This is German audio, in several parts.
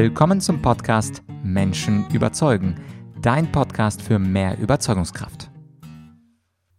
Willkommen zum Podcast Menschen überzeugen, dein Podcast für mehr Überzeugungskraft.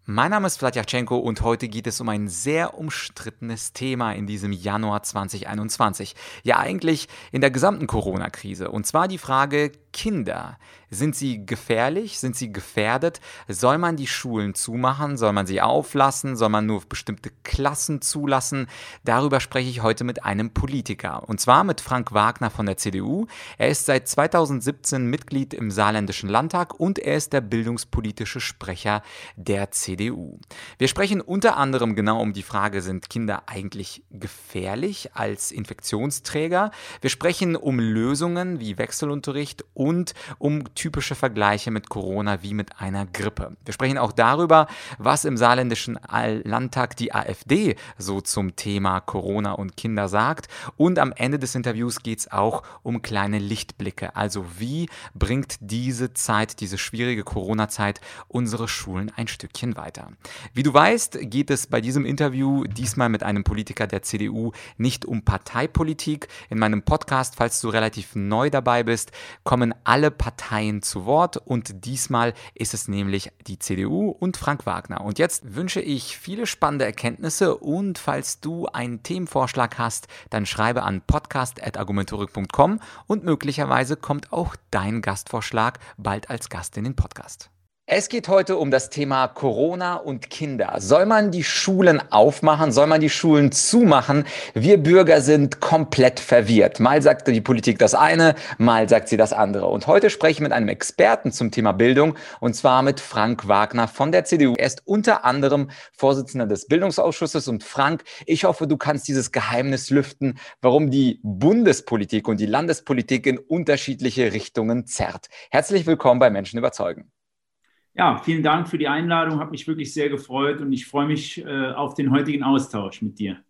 Mein Name ist Vladyachenko und heute geht es um ein sehr umstrittenes Thema in diesem Januar 2021. Ja, eigentlich in der gesamten Corona-Krise. Und zwar die Frage, Kinder. Sind sie gefährlich? Sind sie gefährdet? Soll man die Schulen zumachen? Soll man sie auflassen? Soll man nur bestimmte Klassen zulassen? Darüber spreche ich heute mit einem Politiker. Und zwar mit Frank Wagner von der CDU. Er ist seit 2017 Mitglied im Saarländischen Landtag und er ist der bildungspolitische Sprecher der CDU. Wir sprechen unter anderem genau um die Frage, sind Kinder eigentlich gefährlich als Infektionsträger? Wir sprechen um Lösungen wie Wechselunterricht und um typische Vergleiche mit Corona wie mit einer Grippe. Wir sprechen auch darüber, was im saarländischen Landtag die AfD so zum Thema Corona und Kinder sagt. Und am Ende des Interviews geht es auch um kleine Lichtblicke. Also wie bringt diese Zeit, diese schwierige Corona-Zeit unsere Schulen ein Stückchen weiter? Wie du weißt, geht es bei diesem Interview diesmal mit einem Politiker der CDU nicht um Parteipolitik. In meinem Podcast, falls du relativ neu dabei bist, kommen alle Parteien zu Wort und diesmal ist es nämlich die CDU und Frank Wagner. Und jetzt wünsche ich viele spannende Erkenntnisse und falls du einen Themenvorschlag hast, dann schreibe an podcast.argumentorik.com und möglicherweise kommt auch dein Gastvorschlag bald als Gast in den Podcast. Es geht heute um das Thema Corona und Kinder. Soll man die Schulen aufmachen? Soll man die Schulen zumachen? Wir Bürger sind komplett verwirrt. Mal sagt die Politik das eine, mal sagt sie das andere. Und heute spreche ich mit einem Experten zum Thema Bildung und zwar mit Frank Wagner von der CDU. Er ist unter anderem Vorsitzender des Bildungsausschusses. Und Frank, ich hoffe, du kannst dieses Geheimnis lüften, warum die Bundespolitik und die Landespolitik in unterschiedliche Richtungen zerrt. Herzlich willkommen bei Menschen überzeugen. Ja, vielen Dank für die Einladung, hat mich wirklich sehr gefreut und ich freue mich äh, auf den heutigen Austausch mit dir.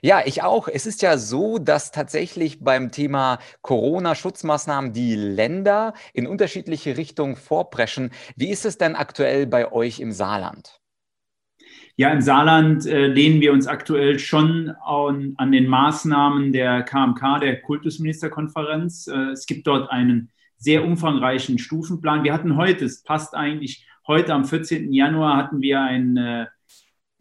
Ja, ich auch. Es ist ja so, dass tatsächlich beim Thema Corona-Schutzmaßnahmen die Länder in unterschiedliche Richtungen vorpreschen. Wie ist es denn aktuell bei euch im Saarland? Ja, im Saarland äh, lehnen wir uns aktuell schon an, an, den Maßnahmen der KMK, der Kultusministerkonferenz. Äh, es gibt dort einen sehr umfangreichen Stufenplan. Wir hatten heute, es passt eigentlich, heute am 14. Januar hatten wir einen, äh,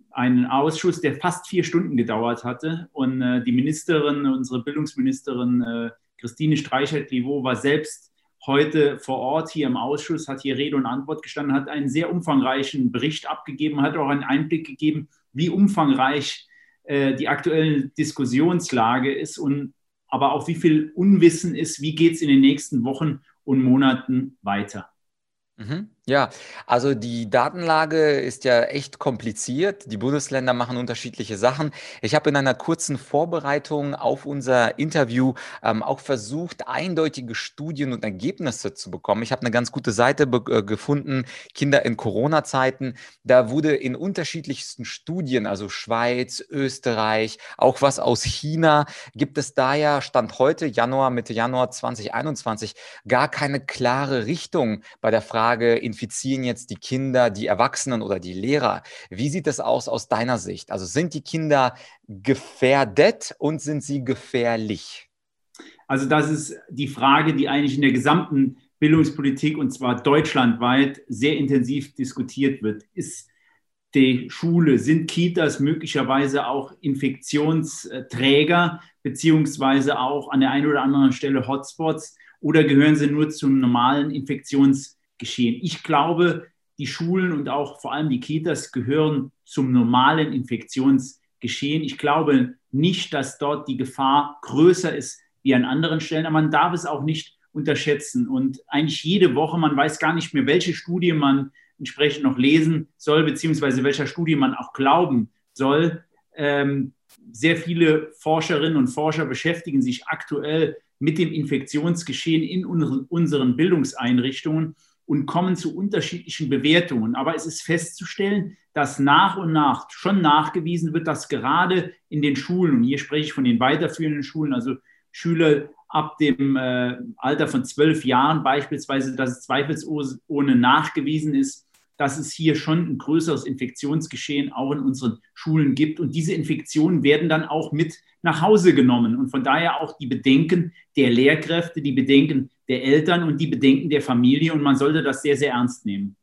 einen Ausschuss, der fast vier Stunden gedauert hatte. Und äh, die Ministerin, unsere Bildungsministerin äh, Christine Streichert-Livaux war selbst heute vor Ort hier im Ausschuss, hat hier Rede und Antwort gestanden, hat einen sehr umfangreichen Bericht abgegeben, hat auch einen Einblick gegeben, wie umfangreich äh, die aktuelle Diskussionslage ist und aber auch wie viel Unwissen ist, wie geht es in den nächsten Wochen und Monaten weiter. Mhm. Ja, also die Datenlage ist ja echt kompliziert. Die Bundesländer machen unterschiedliche Sachen. Ich habe in einer kurzen Vorbereitung auf unser Interview ähm, auch versucht, eindeutige Studien und Ergebnisse zu bekommen. Ich habe eine ganz gute Seite äh, gefunden, Kinder in Corona-Zeiten. Da wurde in unterschiedlichsten Studien, also Schweiz, Österreich, auch was aus China, gibt es da ja Stand heute, Januar, Mitte Januar 2021, gar keine klare Richtung bei der Frage, in infizieren jetzt die Kinder, die Erwachsenen oder die Lehrer? Wie sieht das aus aus deiner Sicht? Also sind die Kinder gefährdet und sind sie gefährlich? Also das ist die Frage, die eigentlich in der gesamten Bildungspolitik und zwar deutschlandweit sehr intensiv diskutiert wird. Ist die Schule, sind Kitas möglicherweise auch Infektionsträger beziehungsweise auch an der einen oder anderen Stelle Hotspots oder gehören sie nur zum normalen Infektionsträger? Geschehen. Ich glaube, die Schulen und auch vor allem die Kitas gehören zum normalen Infektionsgeschehen. Ich glaube nicht, dass dort die Gefahr größer ist wie an anderen Stellen, aber man darf es auch nicht unterschätzen. Und eigentlich jede Woche, man weiß gar nicht mehr, welche Studie man entsprechend noch lesen soll, beziehungsweise welcher Studie man auch glauben soll. Ähm, sehr viele Forscherinnen und Forscher beschäftigen sich aktuell mit dem Infektionsgeschehen in unseren Bildungseinrichtungen und kommen zu unterschiedlichen Bewertungen. Aber es ist festzustellen, dass nach und nach schon nachgewiesen wird, dass gerade in den Schulen, und hier spreche ich von den weiterführenden Schulen, also Schüler ab dem äh, Alter von zwölf Jahren beispielsweise, dass es zweifelsohne nachgewiesen ist, dass es hier schon ein größeres Infektionsgeschehen auch in unseren Schulen gibt. Und diese Infektionen werden dann auch mit nach Hause genommen. Und von daher auch die Bedenken der Lehrkräfte, die Bedenken der Eltern und die Bedenken der Familie. Und man sollte das sehr, sehr ernst nehmen.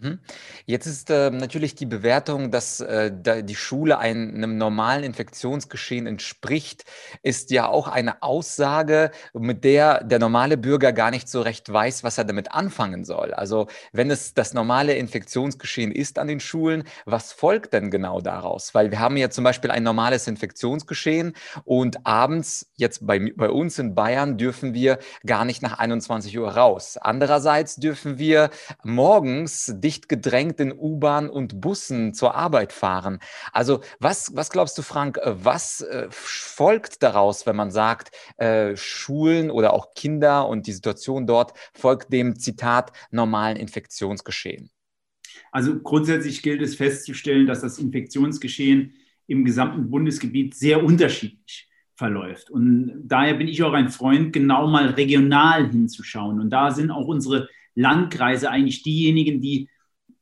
Mhm. Jetzt ist äh, natürlich die Bewertung, dass äh, die Schule einem normalen Infektionsgeschehen entspricht, ist ja auch eine Aussage, mit der der normale Bürger gar nicht so recht weiß, was er damit anfangen soll. Also wenn es das normale Infektionsgeschehen ist an den Schulen, was folgt denn genau daraus? Weil wir haben ja zum Beispiel ein normales Infektionsgeschehen und abends, jetzt bei, bei uns in Bayern, dürfen wir gar nicht nach 21 Uhr raus. Andererseits dürfen wir morgens dicht gedrängt in U-Bahn und Bussen zur Arbeit fahren. Also was, was glaubst du, Frank, äh, was äh, folgt daraus, wenn man sagt, äh, Schulen oder auch Kinder und die Situation dort folgt dem Zitat normalen Infektionsgeschehen? Also grundsätzlich gilt es festzustellen, dass das Infektionsgeschehen im gesamten Bundesgebiet sehr unterschiedlich verläuft. Und daher bin ich auch ein Freund, genau mal regional hinzuschauen. Und da sind auch unsere Landkreise eigentlich diejenigen, die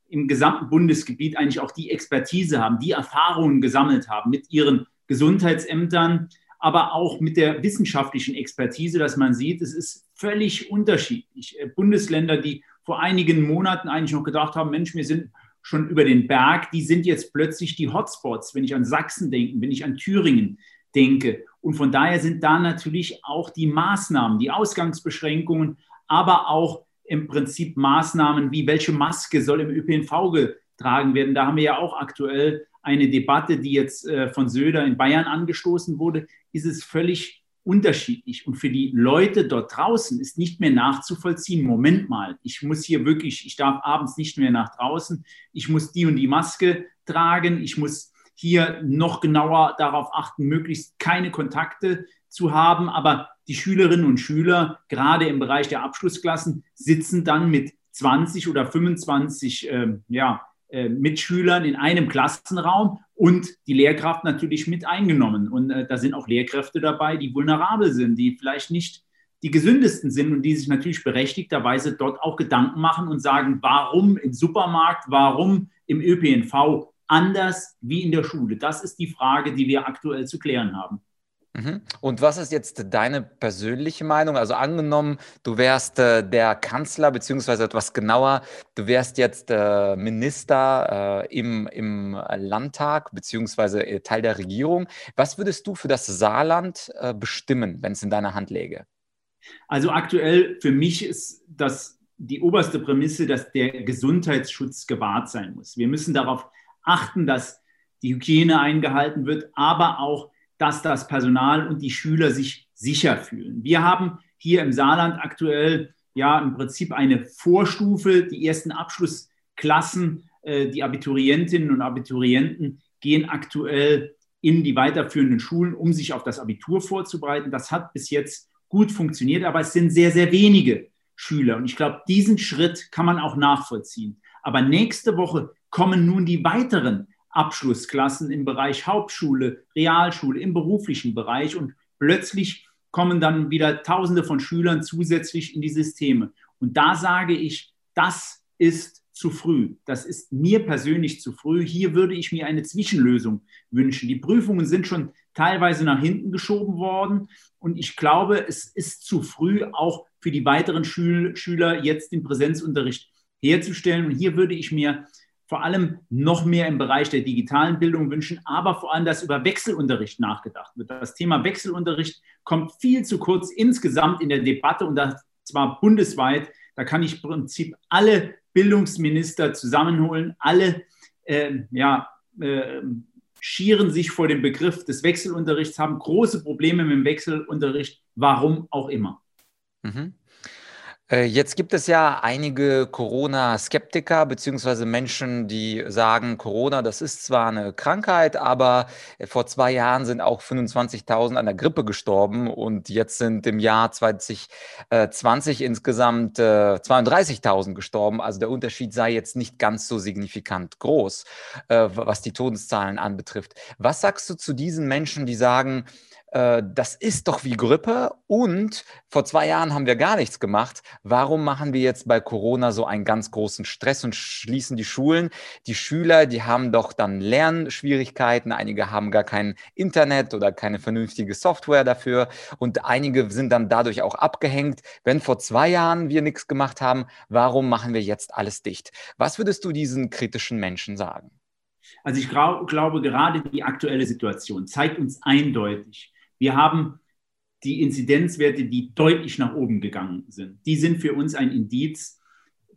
im gesamten Bundesgebiet eigentlich auch die Expertise haben, die Erfahrungen gesammelt haben mit ihren Gesundheitsämtern, aber auch mit der wissenschaftlichen Expertise, dass man sieht, es ist völlig unterschiedlich. Äh, Bundesländer, die vor einigen Monaten eigentlich noch gedacht haben, Mensch, wir sind schon über den Berg, die sind jetzt plötzlich die Hotspots, wenn ich an Sachsen denke, wenn ich an Thüringen denke. Und von daher sind da natürlich auch die Maßnahmen, die Ausgangsbeschränkungen, aber auch im Prinzip Maßnahmen wie welche Maske soll im ÖPNV getragen werden. Da haben wir ja auch aktuell eine Debatte, die jetzt äh, von Söder in Bayern angestoßen wurde, ist es völlig unterschiedlich. Und für die Leute dort draußen ist nicht mehr nachzuvollziehen, Moment mal, ich muss hier wirklich, ich darf abends nicht mehr nach draußen, ich muss die und die Maske tragen, ich muss hier noch genauer darauf achten, möglichst keine Kontakte zu haben. Aber die Schülerinnen und Schüler, gerade im Bereich der Abschlussklassen, sitzen dann mit 20 oder 25 äh, ja, äh, Mitschülern in einem Klassenraum und die Lehrkraft natürlich mit eingenommen. Und äh, da sind auch Lehrkräfte dabei, die vulnerabel sind, die vielleicht nicht die gesündesten sind und die sich natürlich berechtigterweise dort auch Gedanken machen und sagen, warum im Supermarkt, warum im ÖPNV anders wie in der Schule? Das ist die Frage, die wir aktuell zu klären haben. Mhm. Und was ist jetzt deine persönliche Meinung? Also angenommen, du wärst äh, der Kanzler, beziehungsweise etwas genauer, du wärst jetzt äh, Minister äh, im, im Landtag, beziehungsweise äh, Teil der Regierung. Was würdest du für das Saarland äh, bestimmen, wenn es in deiner Hand läge? Also aktuell für mich ist das die oberste Prämisse, dass der Gesundheitsschutz gewahrt sein muss. Wir müssen darauf achten, dass die Hygiene eingehalten wird, aber auch dass das Personal und die Schüler sich sicher fühlen. Wir haben hier im Saarland aktuell ja im Prinzip eine Vorstufe. Die ersten Abschlussklassen, äh, die Abiturientinnen und Abiturienten gehen aktuell in die weiterführenden Schulen, um sich auf das Abitur vorzubereiten. Das hat bis jetzt gut funktioniert, aber es sind sehr, sehr wenige Schüler. Und ich glaube, diesen Schritt kann man auch nachvollziehen. Aber nächste Woche kommen nun die weiteren Abschlussklassen im Bereich Hauptschule, Realschule, im beruflichen Bereich und plötzlich kommen dann wieder Tausende von Schülern zusätzlich in die Systeme. Und da sage ich, das ist zu früh. Das ist mir persönlich zu früh. Hier würde ich mir eine Zwischenlösung wünschen. Die Prüfungen sind schon teilweise nach hinten geschoben worden. Und ich glaube, es ist zu früh, auch für die weiteren Schül Schüler jetzt den Präsenzunterricht herzustellen. Und hier würde ich mir vor allem noch mehr im Bereich der digitalen Bildung wünschen, aber vor allem, dass über Wechselunterricht nachgedacht wird. Das Thema Wechselunterricht kommt viel zu kurz insgesamt in der Debatte und das zwar bundesweit. Da kann ich im Prinzip alle Bildungsminister zusammenholen. Alle äh, ja, äh, schieren sich vor dem Begriff des Wechselunterrichts, haben große Probleme mit dem Wechselunterricht, warum auch immer. Mhm. Äh, jetzt gibt es ja einige Corona-Skeptiker beziehungsweise Menschen, die sagen, Corona, das ist zwar eine Krankheit, aber äh, vor zwei Jahren sind auch 25.000 an der Grippe gestorben und jetzt sind im Jahr 2020 insgesamt 32.000 äh, gestorben. Also der Unterschied sei jetzt nicht ganz so signifikant groß, was die Todeszahlen anbetrifft. Was sagst du zu diesen Menschen, die sagen, äh, das ist doch wie Grippe und vor zwei Jahren haben wir gar nichts gemacht. Warum machen wir jetzt bei Corona so einen ganz großen Stress und schließen die Schulen? Die Schüler, die haben doch dann Lernschwierigkeiten, einige haben gar kein Internet oder keine vernünftige Software dafür und einige sind dann dadurch auch abgehängt. Wenn vor zwei Jahren wir nichts gemacht haben, warum machen wir jetzt alles dicht? Was würdest du diesen kritischen Menschen sagen? Also ich glaube, gerade die aktuelle Situation zeigt uns eindeutig, wir haben die Inzidenzwerte, die deutlich nach oben gegangen sind. Die sind für uns ein Indiz.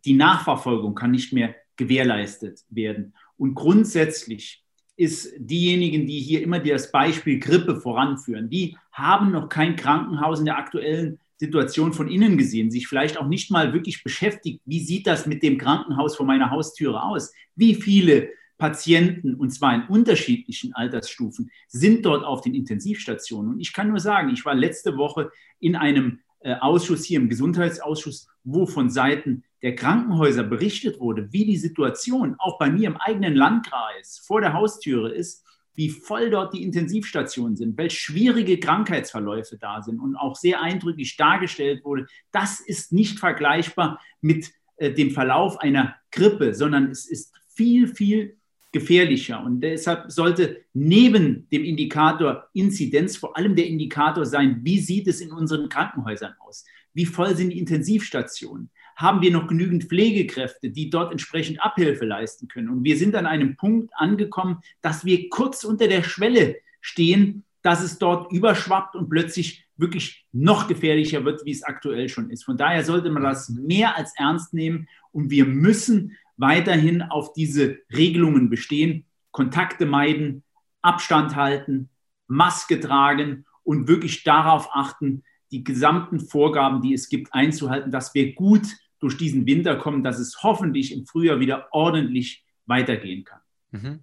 Die Nachverfolgung kann nicht mehr gewährleistet werden. Und grundsätzlich ist diejenigen, die hier immer das Beispiel Grippe voranführen, die haben noch kein Krankenhaus in der aktuellen Situation von innen gesehen, sich vielleicht auch nicht mal wirklich beschäftigt, wie sieht das mit dem Krankenhaus vor meiner Haustüre aus? Wie viele Patienten, und zwar in unterschiedlichen Altersstufen, sind dort auf den Intensivstationen. Und ich kann nur sagen, ich war letzte Woche in einem äh, Ausschuss hier im Gesundheitsausschuss, wo von Seiten der Krankenhäuser berichtet wurde, wie die Situation auch bei mir im eigenen Landkreis vor der Haustüre ist, wie voll dort die Intensivstationen sind, welche schwierige Krankheitsverläufe da sind und auch sehr eindrücklich dargestellt wurde. Das ist nicht vergleichbar mit äh, dem Verlauf einer Grippe, sondern es ist viel, viel gefährlicher. Und deshalb sollte neben dem Indikator Inzidenz vor allem der Indikator sein, wie sieht es in unseren Krankenhäusern aus? Wie voll sind die Intensivstationen? Haben wir noch genügend Pflegekräfte, die dort entsprechend Abhilfe leisten können? Und wir sind an einem Punkt angekommen, dass wir kurz unter der Schwelle stehen, dass es dort überschwappt und plötzlich wirklich noch gefährlicher wird, wie es aktuell schon ist. Von daher sollte man das mehr als ernst nehmen und wir müssen weiterhin auf diese Regelungen bestehen, Kontakte meiden, Abstand halten, Maske tragen und wirklich darauf achten, die gesamten Vorgaben, die es gibt, einzuhalten, dass wir gut durch diesen Winter kommen, dass es hoffentlich im Frühjahr wieder ordentlich weitergehen kann. Mhm.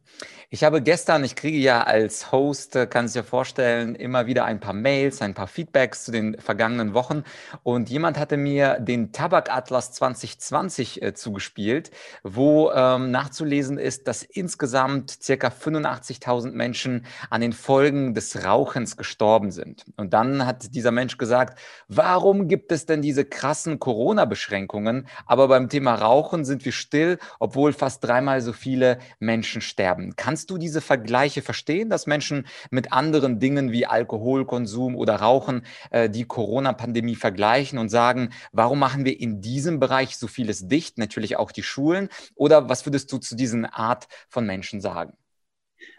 Ich habe gestern, ich kriege ja als Host, äh, kann sich ja vorstellen, immer wieder ein paar Mails, ein paar Feedbacks zu den vergangenen Wochen. Und jemand hatte mir den Tabakatlas 2020 äh, zugespielt, wo ähm, nachzulesen ist, dass insgesamt circa 85.000 Menschen an den Folgen des Rauchens gestorben sind. Und dann hat dieser Mensch gesagt, warum gibt es denn diese krassen Corona-Beschränkungen? Aber beim Thema Rauchen sind wir still, obwohl fast dreimal so viele Menschen Menschen sterben. Kannst du diese Vergleiche verstehen, dass Menschen mit anderen Dingen wie Alkoholkonsum oder Rauchen äh, die Corona-Pandemie vergleichen und sagen, warum machen wir in diesem Bereich so vieles dicht, natürlich auch die Schulen? Oder was würdest du zu diesen Art von Menschen sagen?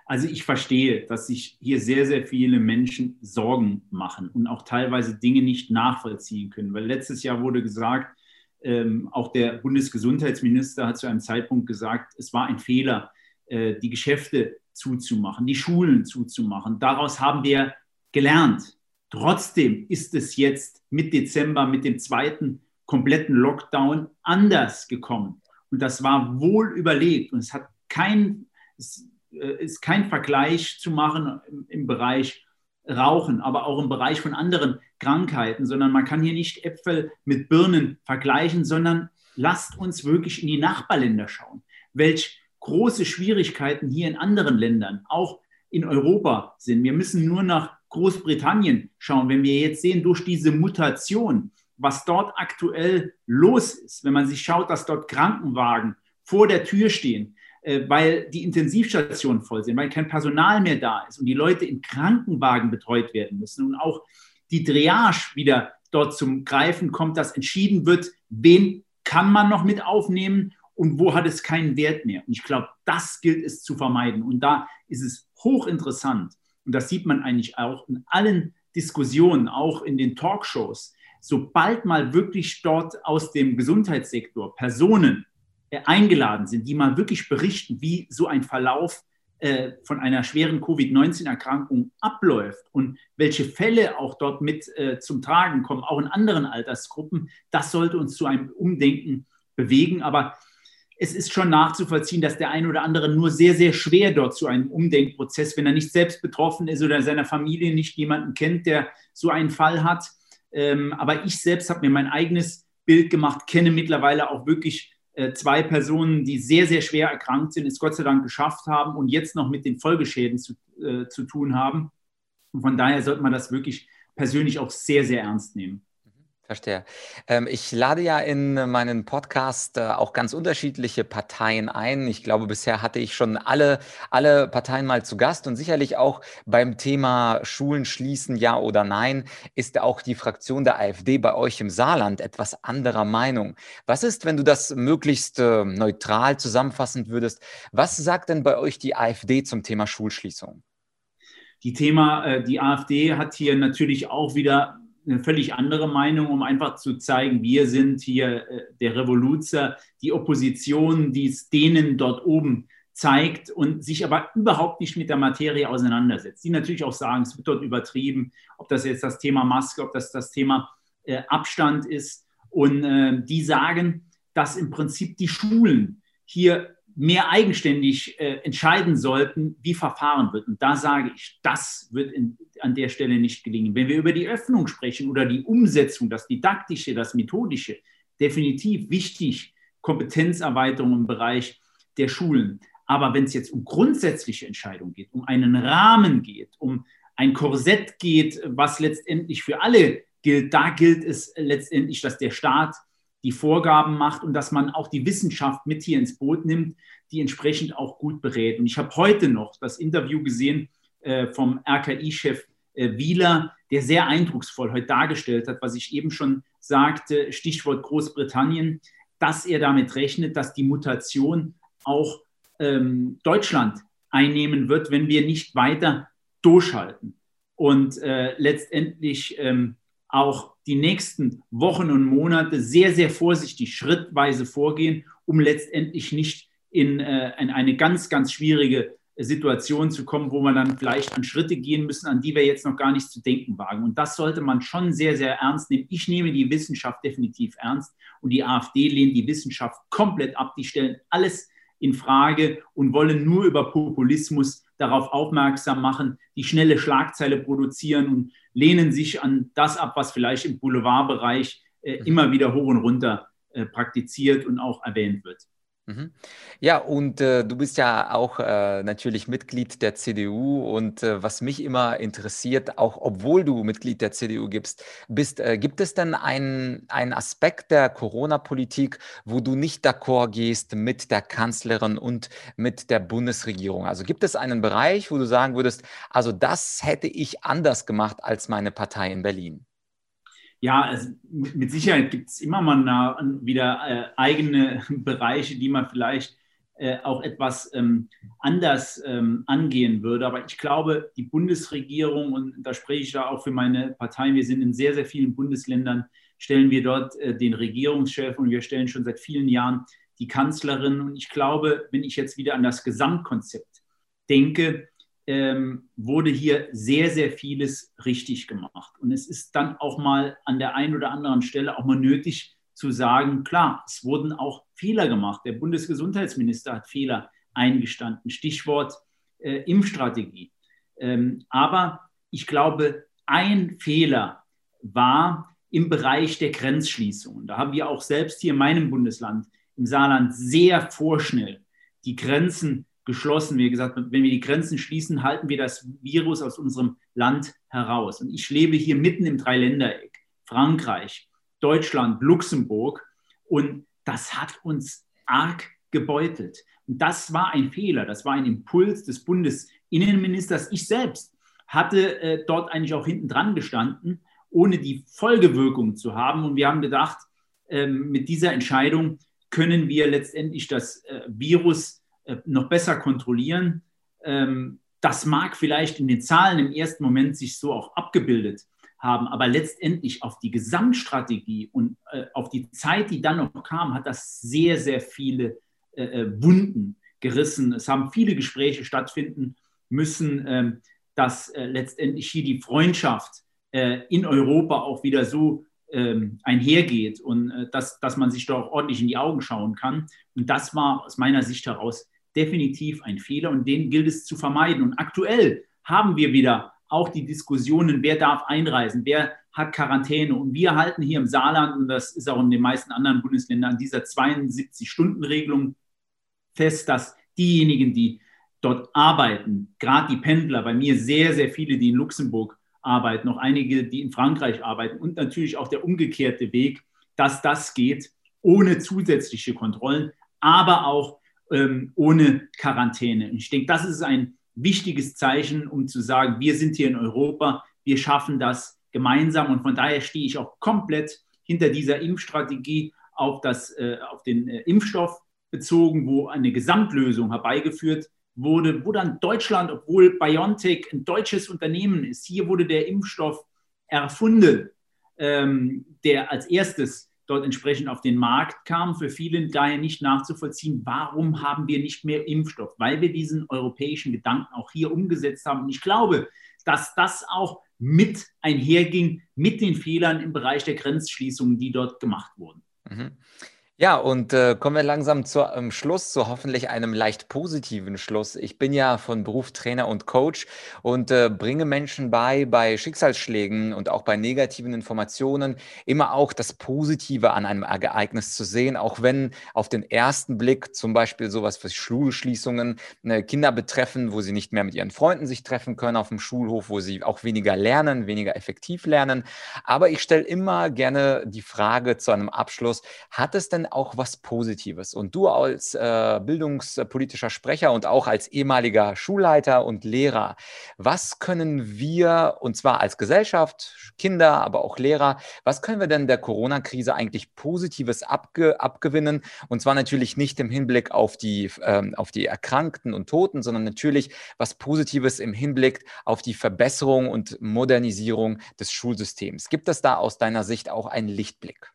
Also ich verstehe, dass sich hier sehr, sehr viele Menschen Sorgen machen und auch teilweise Dinge nicht nachvollziehen können. Weil letztes Jahr wurde gesagt, ähm, auch der Bundesgesundheitsminister hat zu einem Zeitpunkt gesagt, es war ein Fehler, die Geschäfte zuzumachen, die Schulen zuzumachen. Daraus haben wir gelernt. Trotzdem ist es jetzt mit Dezember, mit dem zweiten kompletten Lockdown anders gekommen. Und das war wohl überlegt und es hat kein, es äh, ist kein Vergleich zu machen im Bereich Rauchen, aber auch im Bereich von anderen Krankheiten, sondern man kann hier nicht Äpfel mit Birnen vergleichen, sondern lasst uns wirklich in die Nachbarländer schauen. Welch große Schwierigkeiten hier in anderen Ländern, auch in Europa sind. Wir müssen nur nach Großbritannien schauen, wenn wir jetzt sehen, durch diese Mutation, was dort aktuell los ist, wenn man sich schaut, dass dort Krankenwagen vor der Tür stehen, äh, weil die Intensivstationen voll sind, weil kein Personal mehr da ist und die Leute in Krankenwagen betreut werden müssen und auch die Triage wieder dort zum Greifen kommt, dass entschieden wird, wen kann man noch mit aufnehmen und wo hat es keinen Wert mehr. Und ich glaube, das gilt es zu vermeiden. Und da ist es hochinteressant, und das sieht man eigentlich auch in allen Diskussionen, auch in den Talkshows, sobald mal wirklich dort aus dem Gesundheitssektor Personen äh, eingeladen sind, die mal wirklich berichten, wie so ein Verlauf äh, von einer schweren Covid-19-Erkrankung abläuft und welche Fälle auch dort mit äh, zum Tragen kommen, auch in anderen Altersgruppen, das sollte uns zu einem Umdenken bewegen. Aber es ist schon nachzuvollziehen, dass der eine oder andere nur sehr, sehr schwer dort zu einem Umdenkprozess, wenn er nicht selbst betroffen ist oder seiner Familie nicht jemanden kennt, der so einen Fall hat. Ähm, aber ich selbst habe mir mein eigenes Bild gemacht, kenne mittlerweile auch wirklich äh, zwei Personen, die sehr, sehr schwer erkrankt sind, es Gott sei Dank geschafft haben und jetzt noch mit den Folgeschäden zu, äh, zu tun haben. Und von daher sollte man das wirklich persönlich auch sehr, sehr ernst nehmen. Verstehe. Ähm, ich lade ja in meinen Podcast äh, auch ganz unterschiedliche Parteien ein. Ich glaube, bisher hatte ich schon alle, alle Parteien mal zu Gast und sicherlich auch beim Thema Schulen schließen, ja oder nein, ist auch die Fraktion der AfD bei euch im Saarland etwas anderer Meinung. Was ist, wenn du das möglichst äh, neutral zusammenfassen würdest? Was sagt denn bei euch die AfD zum Thema Schulschließung? Die Thema, äh, die AfD hat hier natürlich auch wieder eine völlig andere Meinung, um einfach zu zeigen, wir sind hier äh, der Revoluzer, die Opposition, die es denen dort oben zeigt und sich aber überhaupt nicht mit der Materie auseinandersetzt. Die natürlich auch sagen, es wird dort übertrieben, ob das jetzt das Thema Maske, ob das das Thema äh, Abstand ist. Und äh, die sagen, dass im Prinzip die Schulen hier mehr eigenständig äh, entscheiden sollten, wie verfahren wird. Und da sage ich, das wird in, an der Stelle nicht gelingen. Wenn wir über die Öffnung sprechen oder die Umsetzung, das Didaktische, das Methodische, definitiv wichtig, Kompetenzerweiterung im Bereich der Schulen. Aber wenn es jetzt um grundsätzliche Entscheidungen geht, um einen Rahmen geht, um ein Korsett geht, was letztendlich für alle gilt, da gilt es letztendlich, dass der Staat die Vorgaben macht und dass man auch die Wissenschaft mit hier ins Boot nimmt, die entsprechend auch gut berät. Und ich habe heute noch das Interview gesehen äh, vom RKI-Chef äh, Wieler, der sehr eindrucksvoll heute dargestellt hat, was ich eben schon sagte, Stichwort Großbritannien, dass er damit rechnet, dass die Mutation auch ähm, Deutschland einnehmen wird, wenn wir nicht weiter durchhalten. Und äh, letztendlich ähm, auch die nächsten Wochen und Monate sehr, sehr vorsichtig, schrittweise vorgehen, um letztendlich nicht in, äh, in eine ganz, ganz schwierige Situation zu kommen, wo wir dann vielleicht an Schritte gehen müssen, an die wir jetzt noch gar nicht zu denken wagen. Und das sollte man schon sehr, sehr ernst nehmen. Ich nehme die Wissenschaft definitiv ernst und die AfD lehnt die Wissenschaft komplett ab. Die stellen alles in Frage und wollen nur über Populismus darauf aufmerksam machen, die schnelle Schlagzeile produzieren und lehnen sich an das ab, was vielleicht im Boulevardbereich äh, mhm. immer wieder hoch und runter äh, praktiziert und auch erwähnt wird. Mhm. Ja, und äh, du bist ja auch äh, natürlich Mitglied der CDU und äh, was mich immer interessiert, auch obwohl du Mitglied der CDU gibst, bist, äh, gibt es denn einen, einen Aspekt der Corona-Politik, wo du nicht d'accord gehst mit der Kanzlerin und mit der Bundesregierung? Also gibt es einen Bereich, wo du sagen würdest, also das hätte ich anders gemacht als meine Partei in Berlin? Ja, also mit Sicherheit gibt es immer mal wieder äh, eigene Bereiche, die man vielleicht äh, auch etwas ähm, anders ähm, angehen würde. Aber ich glaube, die Bundesregierung, und da spreche ich da auch für meine Partei, wir sind in sehr, sehr vielen Bundesländern, stellen wir dort äh, den Regierungschef und wir stellen schon seit vielen Jahren die Kanzlerin. Und ich glaube, wenn ich jetzt wieder an das Gesamtkonzept denke, ähm, wurde hier sehr, sehr vieles richtig gemacht. Und es ist dann auch mal an der einen oder anderen Stelle auch mal nötig zu sagen, klar, es wurden auch Fehler gemacht. Der Bundesgesundheitsminister hat Fehler eingestanden. Stichwort äh, Impfstrategie. Ähm, aber ich glaube, ein Fehler war im Bereich der Grenzschließungen. Da haben wir auch selbst hier in meinem Bundesland, im Saarland, sehr vorschnell die Grenzen geschlossen. Wie gesagt, wenn wir die Grenzen schließen, halten wir das Virus aus unserem Land heraus. Und ich lebe hier mitten im Dreiländereck, Frankreich, Deutschland, Luxemburg. Und das hat uns arg gebeutelt. Und das war ein Fehler, das war ein Impuls des Bundesinnenministers. Ich selbst hatte äh, dort eigentlich auch hinten dran gestanden, ohne die Folgewirkung zu haben. Und wir haben gedacht, äh, mit dieser Entscheidung können wir letztendlich das äh, Virus noch besser kontrollieren. Ähm, das mag vielleicht in den Zahlen im ersten Moment sich so auch abgebildet haben, aber letztendlich auf die Gesamtstrategie und äh, auf die Zeit, die dann noch kam, hat das sehr, sehr viele äh, Wunden gerissen. Es haben viele Gespräche stattfinden müssen, ähm, dass letztendlich hier die Freundschaft in Europa auch wieder so ähm, einhergeht und dass, dass man sich doch ordentlich in die Augen schauen kann. Und das war aus meiner Sicht heraus definitiv ein Fehler und den gilt es zu vermeiden. Und aktuell haben wir wieder auch die Diskussionen, wer darf einreisen, wer hat Quarantäne. Und wir halten hier im Saarland, und das ist auch in den meisten anderen Bundesländern, dieser 72-Stunden-Regelung fest, dass diejenigen, die dort arbeiten, gerade die Pendler, bei mir sehr, sehr viele, die in Luxemburg arbeiten, noch einige, die in Frankreich arbeiten und natürlich auch der umgekehrte Weg, dass das geht ohne zusätzliche Kontrollen, aber auch ähm, ohne Quarantäne. Und ich denke, das ist ein wichtiges Zeichen, um zu sagen, wir sind hier in Europa, wir schaffen das gemeinsam und von daher stehe ich auch komplett hinter dieser Impfstrategie auf, das, äh, auf den äh, Impfstoff bezogen, wo eine Gesamtlösung herbeigeführt wurde, wo dann Deutschland, obwohl BioNTech ein deutsches Unternehmen ist, hier wurde der Impfstoff erfunden, ähm, der als erstes dort entsprechend auf den Markt kam. Für viele daher nicht nachzuvollziehen, warum haben wir nicht mehr Impfstoff? Weil wir diesen europäischen Gedanken auch hier umgesetzt haben. Und ich glaube, dass das auch mit einherging mit den Fehlern im Bereich der Grenzschließungen, die dort gemacht wurden. Mhm. Ja, und äh, kommen wir langsam zum ähm, Schluss, zu hoffentlich einem leicht positiven Schluss. Ich bin ja von Beruf Trainer und Coach und äh, bringe Menschen bei, bei Schicksalsschlägen und auch bei negativen Informationen immer auch das Positive an einem Ereignis zu sehen, auch wenn auf den ersten Blick zum Beispiel sowas wie Schulschließungen äh, Kinder betreffen, wo sie nicht mehr mit ihren Freunden sich treffen können auf dem Schulhof, wo sie auch weniger lernen, weniger effektiv lernen. Aber ich stelle immer gerne die Frage zu einem Abschluss, hat es denn auch was Positives. Und du als äh, bildungspolitischer Sprecher und auch als ehemaliger Schulleiter und Lehrer, was können wir, und zwar als Gesellschaft, Kinder, aber auch Lehrer, was können wir denn der Corona-Krise eigentlich Positives abge abgewinnen? Und zwar natürlich nicht im Hinblick auf die, ähm, auf die Erkrankten und Toten, sondern natürlich was Positives im Hinblick auf die Verbesserung und Modernisierung des Schulsystems. Gibt es da aus deiner Sicht auch einen Lichtblick?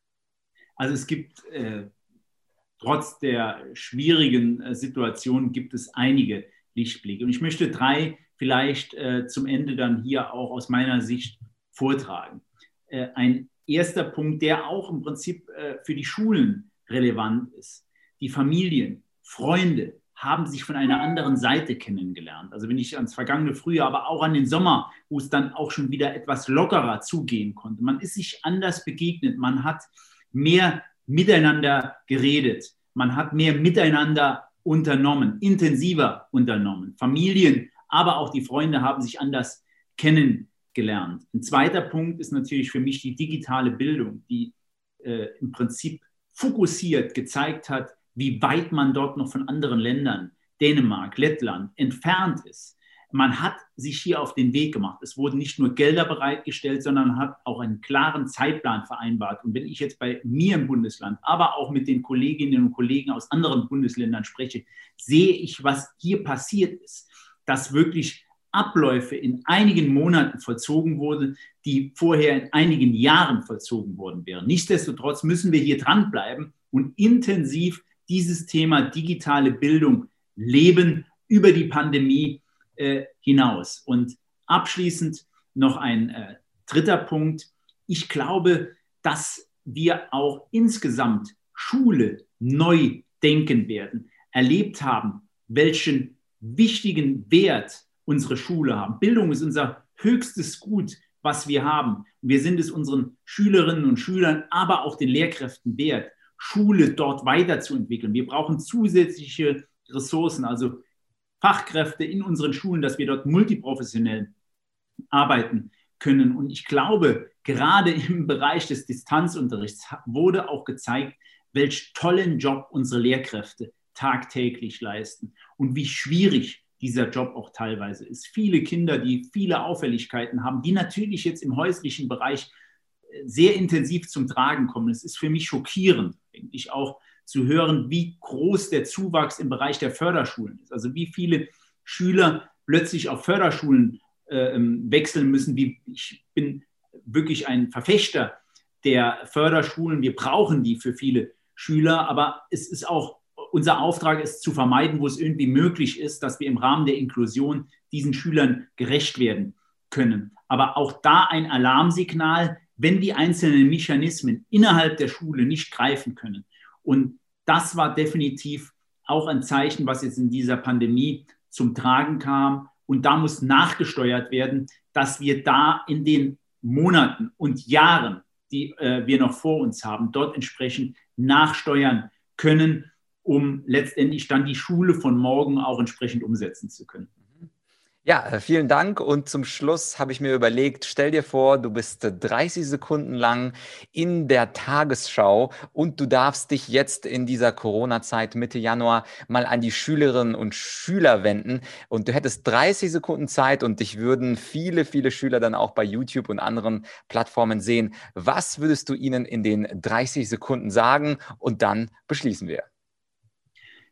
Also es gibt, äh, trotz der schwierigen äh, Situation, gibt es einige Lichtblicke. Und ich möchte drei vielleicht äh, zum Ende dann hier auch aus meiner Sicht vortragen. Äh, ein erster Punkt, der auch im Prinzip äh, für die Schulen relevant ist. Die Familien, Freunde haben sich von einer anderen Seite kennengelernt. Also wenn ich ans vergangene Frühjahr, aber auch an den Sommer, wo es dann auch schon wieder etwas lockerer zugehen konnte. Man ist sich anders begegnet. Man hat mehr miteinander geredet. Man hat mehr miteinander unternommen, intensiver unternommen. Familien, aber auch die Freunde haben sich anders kennengelernt. Ein zweiter Punkt ist natürlich für mich die digitale Bildung, die äh, im Prinzip fokussiert gezeigt hat, wie weit man dort noch von anderen Ländern, Dänemark, Lettland, entfernt ist man hat sich hier auf den Weg gemacht. Es wurden nicht nur Gelder bereitgestellt, sondern hat auch einen klaren Zeitplan vereinbart. Und wenn ich jetzt bei mir im Bundesland, aber auch mit den Kolleginnen und Kollegen aus anderen Bundesländern spreche, sehe ich, was hier passiert ist, dass wirklich Abläufe in einigen Monaten vollzogen wurden, die vorher in einigen Jahren vollzogen worden wären. Nichtsdestotrotz müssen wir hier dranbleiben und intensiv dieses Thema digitale Bildung leben über die Pandemie äh, hinaus. Und abschließend noch ein äh, dritter Punkt. Ich glaube, dass wir auch insgesamt Schule neu denken werden, erlebt haben, welchen wichtigen Wert unsere Schule haben. Bildung ist unser höchstes Gut, was wir haben. Wir sind es unseren Schülerinnen und Schülern, aber auch den Lehrkräften wert, Schule dort weiterzuentwickeln. Wir brauchen zusätzliche Ressourcen, also Fachkräfte in unseren Schulen, dass wir dort multiprofessionell arbeiten können. Und ich glaube, gerade im Bereich des Distanzunterrichts wurde auch gezeigt, welch tollen Job unsere Lehrkräfte tagtäglich leisten und wie schwierig dieser Job auch teilweise ist. Viele Kinder, die viele Auffälligkeiten haben, die natürlich jetzt im häuslichen Bereich äh, sehr intensiv zum Tragen kommen. Es ist für mich schockierend, denke ich auch, zu hören, wie groß der Zuwachs im Bereich der Förderschulen ist. Also wie viele Schüler plötzlich auf Förderschulen äh, ähm, wechseln müssen. Wie, ich bin wirklich ein Verfechter der Förderschulen. Wir brauchen die für viele Schüler, aber es ist auch unser Auftrag ist zu vermeiden, wo es irgendwie möglich ist, dass wir im Rahmen der Inklusion diesen Schülern gerecht werden können. Aber auch da ein Alarmsignal, wenn die einzelnen Mechanismen innerhalb der Schule nicht greifen können, und das war definitiv auch ein Zeichen, was jetzt in dieser Pandemie zum Tragen kam. Und da muss nachgesteuert werden, dass wir da in den Monaten und Jahren, die äh, wir noch vor uns haben, dort entsprechend nachsteuern können um letztendlich dann die Schule von morgen auch entsprechend umsetzen zu können. Ja, äh, vielen Dank. Und zum Schluss habe ich mir überlegt, stell dir vor, du bist 30 äh, Sekunden lang in der Tagesschau und du darfst dich jetzt in dieser Corona-Zeit Mitte Januar mal an die Schülerinnen und Schüler wenden. Und du hättest 30 Sekunden Zeit und dich würden viele, viele Schüler dann auch bei YouTube und anderen Plattformen sehen. Was würdest du ihnen in den 30 Sekunden sagen? Und dann beschließen wir.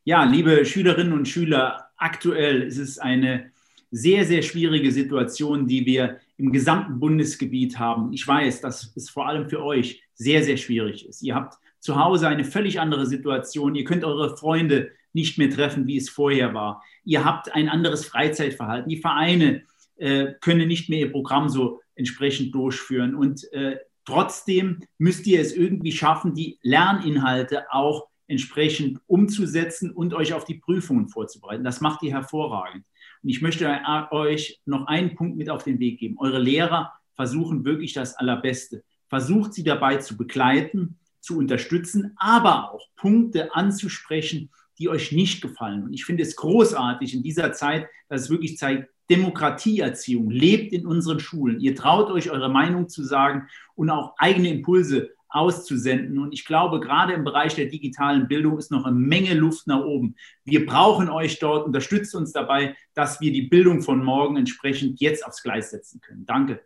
Ja, liebe Schülerinnen und Schüler, aktuell ist es eine sehr, sehr schwierige Situation, die wir im gesamten Bundesgebiet haben. Ich weiß, dass es vor allem für euch sehr, sehr schwierig ist. Ihr habt zu Hause eine völlig andere Situation. Ihr könnt eure Freunde nicht mehr treffen, wie es vorher war. Ihr habt ein anderes Freizeitverhalten. Die Vereine äh, können nicht mehr ihr Programm so entsprechend durchführen. Und äh, trotzdem müsst ihr es irgendwie schaffen, die Lerninhalte auch entsprechend umzusetzen und euch auf die Prüfungen vorzubereiten. Das macht ihr hervorragend. Und ich möchte euch noch einen Punkt mit auf den Weg geben. Eure Lehrer versuchen wirklich das Allerbeste. Versucht sie dabei zu begleiten, zu unterstützen, aber auch Punkte anzusprechen, die euch nicht gefallen. Und ich finde es großartig in dieser Zeit, dass es wirklich zeigt, Demokratieerziehung lebt in unseren Schulen. Ihr traut euch, eure Meinung zu sagen und auch eigene Impulse auszusenden. Und ich glaube, gerade im Bereich der digitalen Bildung ist noch eine Menge Luft nach oben. Wir brauchen euch dort. Unterstützt uns dabei, dass wir die Bildung von morgen entsprechend jetzt aufs Gleis setzen können. Danke.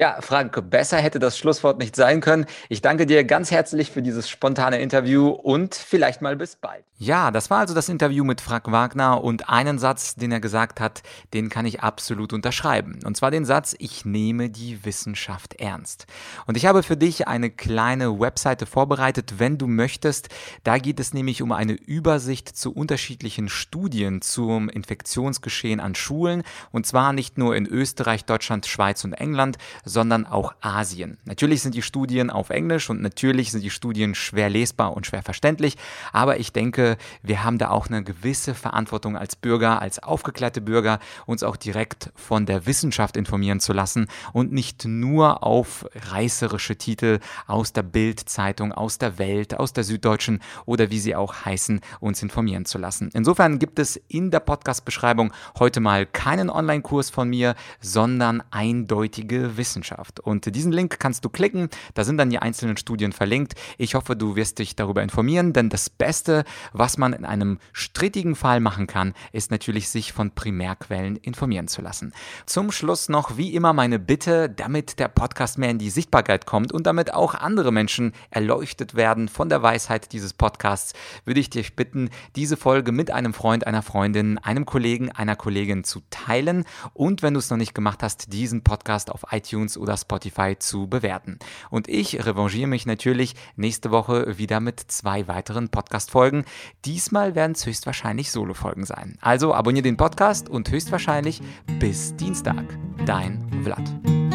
Ja, Frank, besser hätte das Schlusswort nicht sein können. Ich danke dir ganz herzlich für dieses spontane Interview und vielleicht mal bis bald. Ja, das war also das Interview mit Frank Wagner und einen Satz, den er gesagt hat, den kann ich absolut unterschreiben. Und zwar den Satz, ich nehme die Wissenschaft ernst. Und ich habe für dich eine kleine Webseite vorbereitet, wenn du möchtest. Da geht es nämlich um eine Übersicht zu unterschiedlichen Studien zum Infektionsgeschehen an Schulen. Und zwar nicht nur in Österreich, Deutschland, Schweiz und England, sondern auch Asien. Natürlich sind die Studien auf Englisch und natürlich sind die Studien schwer lesbar und schwer verständlich, aber ich denke, wir haben da auch eine gewisse Verantwortung als Bürger, als aufgeklärte Bürger, uns auch direkt von der Wissenschaft informieren zu lassen und nicht nur auf reißerische Titel aus der Bild-Zeitung, aus der Welt, aus der Süddeutschen oder wie sie auch heißen, uns informieren zu lassen. Insofern gibt es in der Podcast-Beschreibung heute mal keinen Online-Kurs von mir, sondern eindeutige Wissenschaft. Wissenschaft. Und diesen Link kannst du klicken, da sind dann die einzelnen Studien verlinkt. Ich hoffe, du wirst dich darüber informieren, denn das Beste, was man in einem strittigen Fall machen kann, ist natürlich sich von Primärquellen informieren zu lassen. Zum Schluss noch wie immer meine Bitte, damit der Podcast mehr in die Sichtbarkeit kommt und damit auch andere Menschen erleuchtet werden von der Weisheit dieses Podcasts, würde ich dich bitten, diese Folge mit einem Freund, einer Freundin, einem Kollegen, einer Kollegin zu teilen und wenn du es noch nicht gemacht hast, diesen Podcast auf iTunes iTunes oder Spotify zu bewerten. Und ich revanchiere mich natürlich nächste Woche wieder mit zwei weiteren Podcast-Folgen. Diesmal werden es höchstwahrscheinlich Solo-Folgen sein. Also abonniere den Podcast und höchstwahrscheinlich bis Dienstag. Dein Vlad.